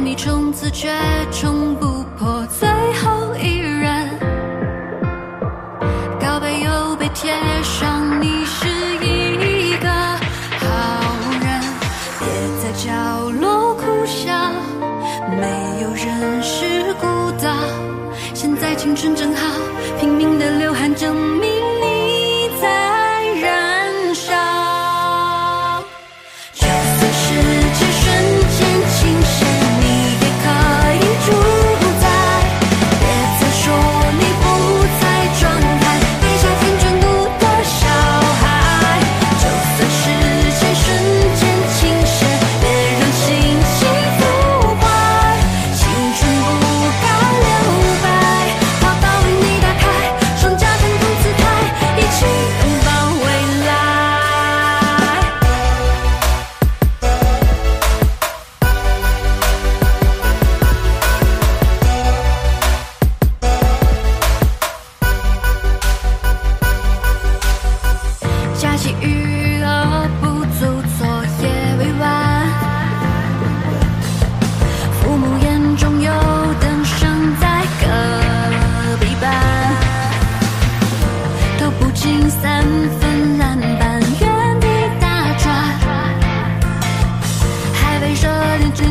爱迷冲刺却冲不破最后一人，告白又被贴上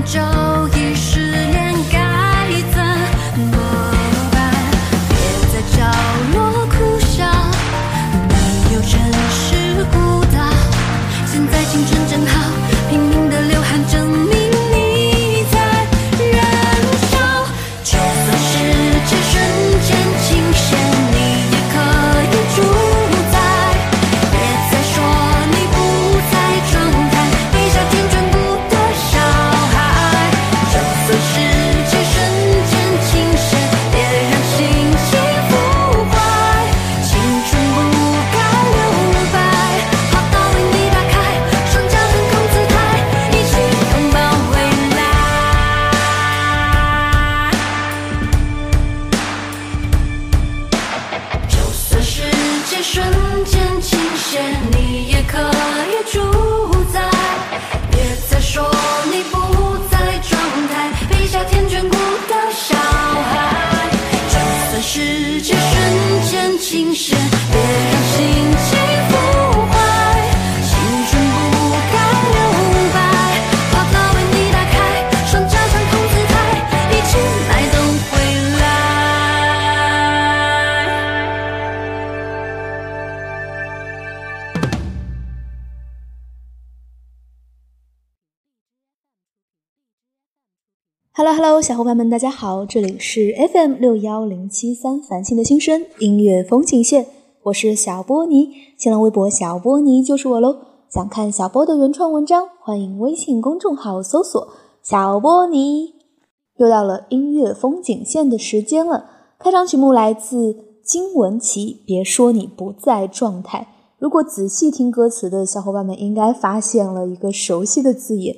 John. 你也可以住 Hello Hello，小伙伴们，大家好，这里是 FM 六幺零七三繁星的新生音乐风景线，我是小波尼，新浪微博小波尼就是我喽。想看小波的原创文章，欢迎微信公众号搜索小波尼。又到了音乐风景线的时间了，开场曲目来自金玟岐，别说你不在状态。如果仔细听歌词的小伙伴们，应该发现了一个熟悉的字眼。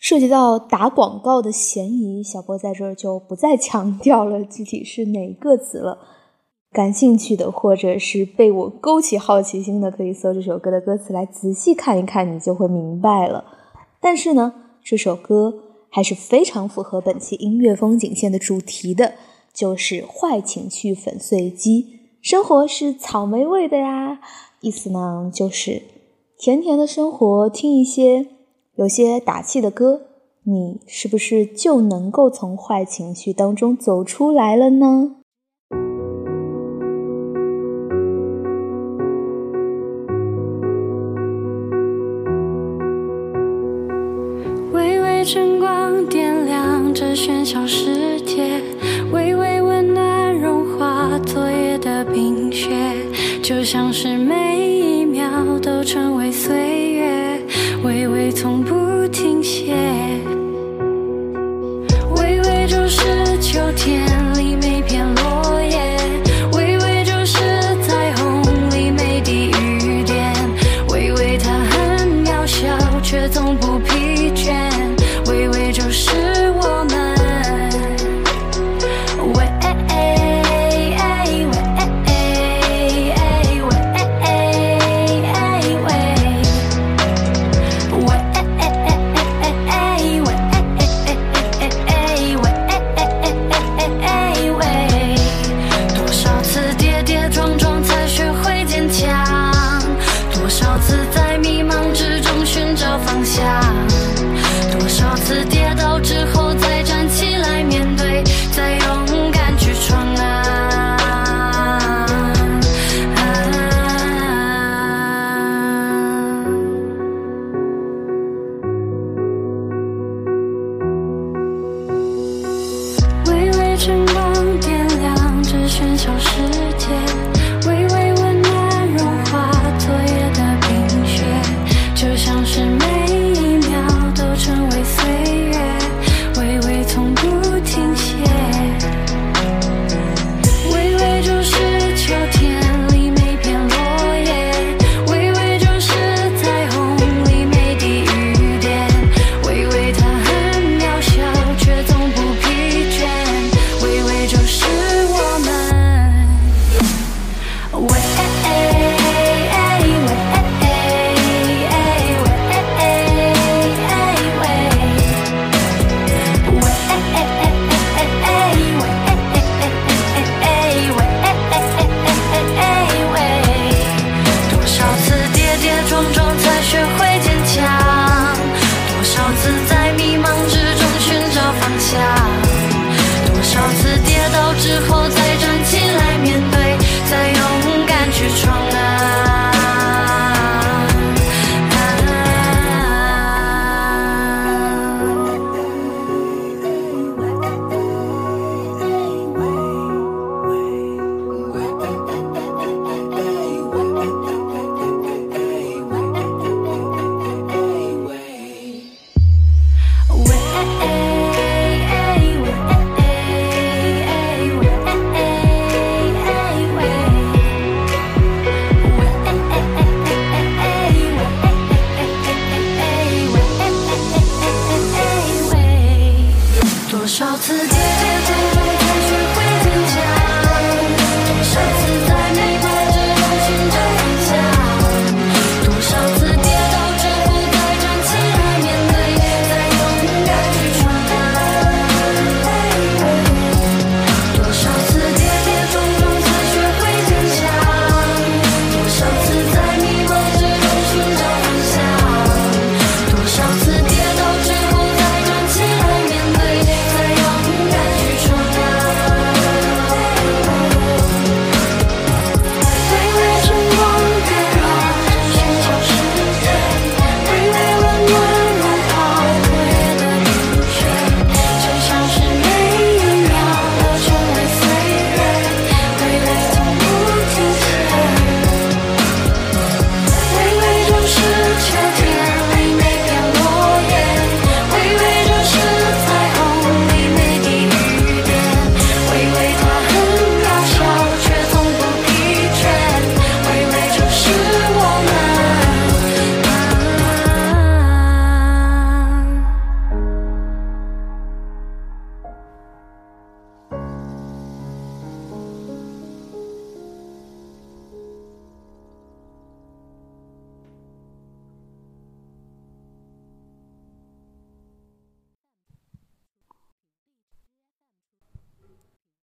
涉及到打广告的嫌疑，小波在这儿就不再强调了具体是哪个词了。感兴趣的，或者是被我勾起好奇心的，可以搜这首歌的歌词来仔细看一看，你就会明白了。但是呢，这首歌还是非常符合本期音乐风景线的主题的，就是坏情绪粉碎机。生活是草莓味的呀，意思呢就是甜甜的生活，听一些。有些打气的歌，你是不是就能够从坏情绪当中走出来了呢？微微晨光点亮这喧嚣世界，微微温暖融化昨夜的冰雪，就像是每一秒都成为岁月，微微从不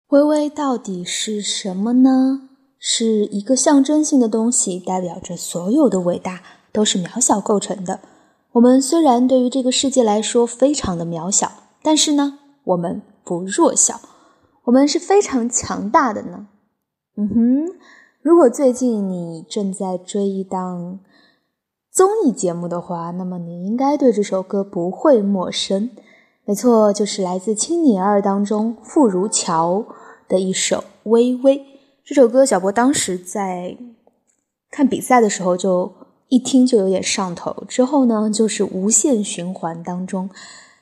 微微到底是什么呢？是一个象征性的东西，代表着所有的伟大都是渺小构成的。我们虽然对于这个世界来说非常的渺小，但是呢，我们不弱小，我们是非常强大的呢。嗯哼，如果最近你正在追一档综艺节目的话，那么你应该对这首歌不会陌生。没错，就是来自《青你二》当中傅如乔的一首《微微》。这首歌，小波当时在看比赛的时候就一听就有点上头，之后呢就是无限循环当中，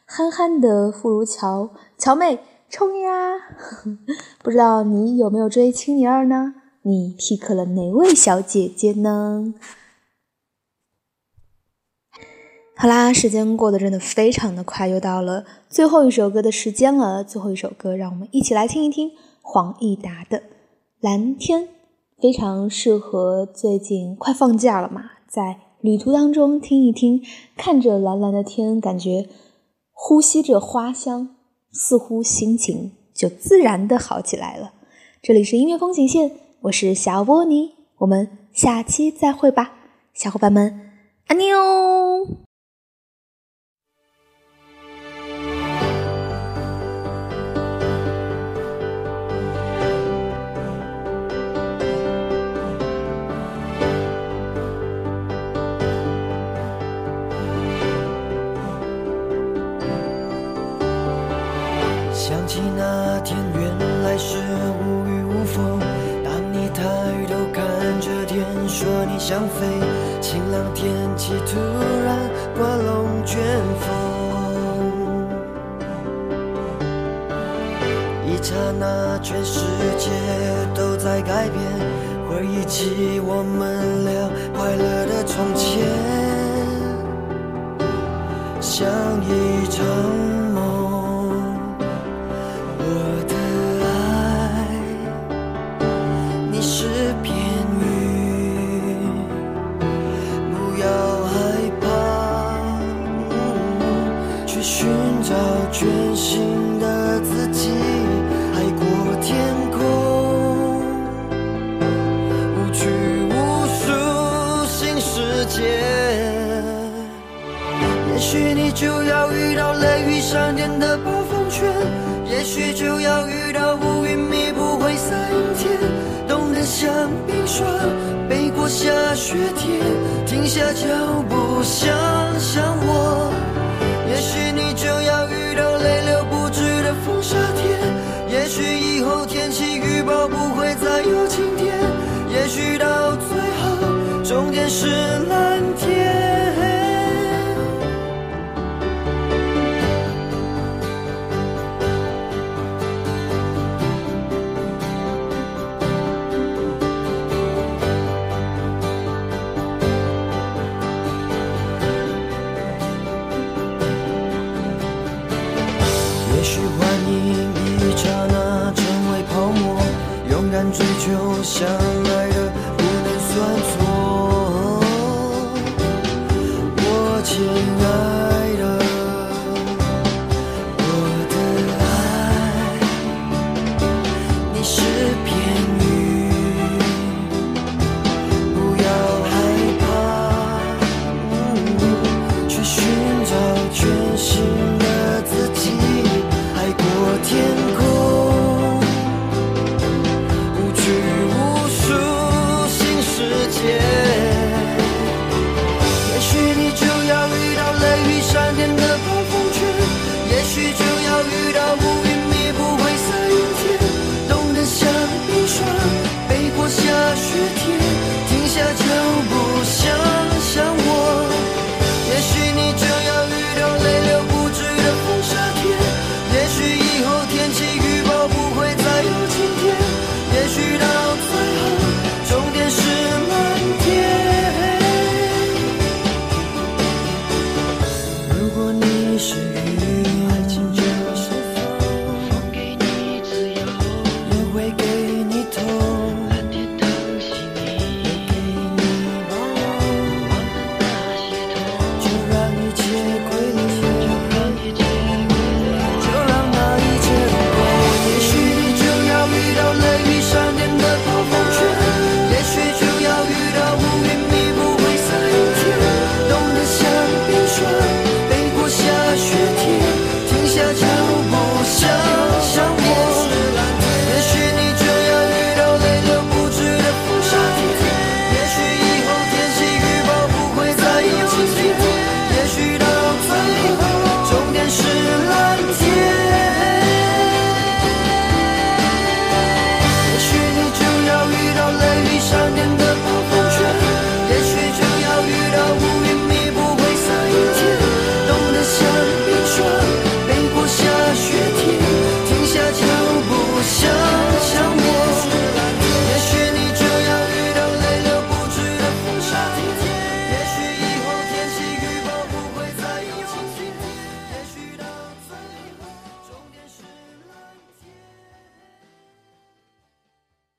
憨憨的傅如乔，乔妹冲呀！不知道你有没有追《青你二》呢？你 pick 了哪位小姐姐呢？好啦，时间过得真的非常的快，又到了最后一首歌的时间了。最后一首歌，让我们一起来听一听黄义达的《蓝天》，非常适合最近快放假了嘛，在旅途当中听一听，看着蓝蓝的天，感觉呼吸着花香，似乎心情就自然的好起来了。这里是音乐风景线，我是小波尼，我们下期再会吧，小伙伴们，安妮起那天原来是无雨无风，当你抬头看着天，说你想飞，晴朗天气突然刮龙卷风，一刹那全世界都在改变，回忆起我们俩快乐的从前，像一场闪电的暴风圈，也许就要遇到乌云密布灰色阴天，冻得像冰霜，背过下雪天，停下脚步想想我。也许你就要遇到泪流不止的风沙天，也许以后天气预报不会再有晴天，也许到最后终点是蓝天。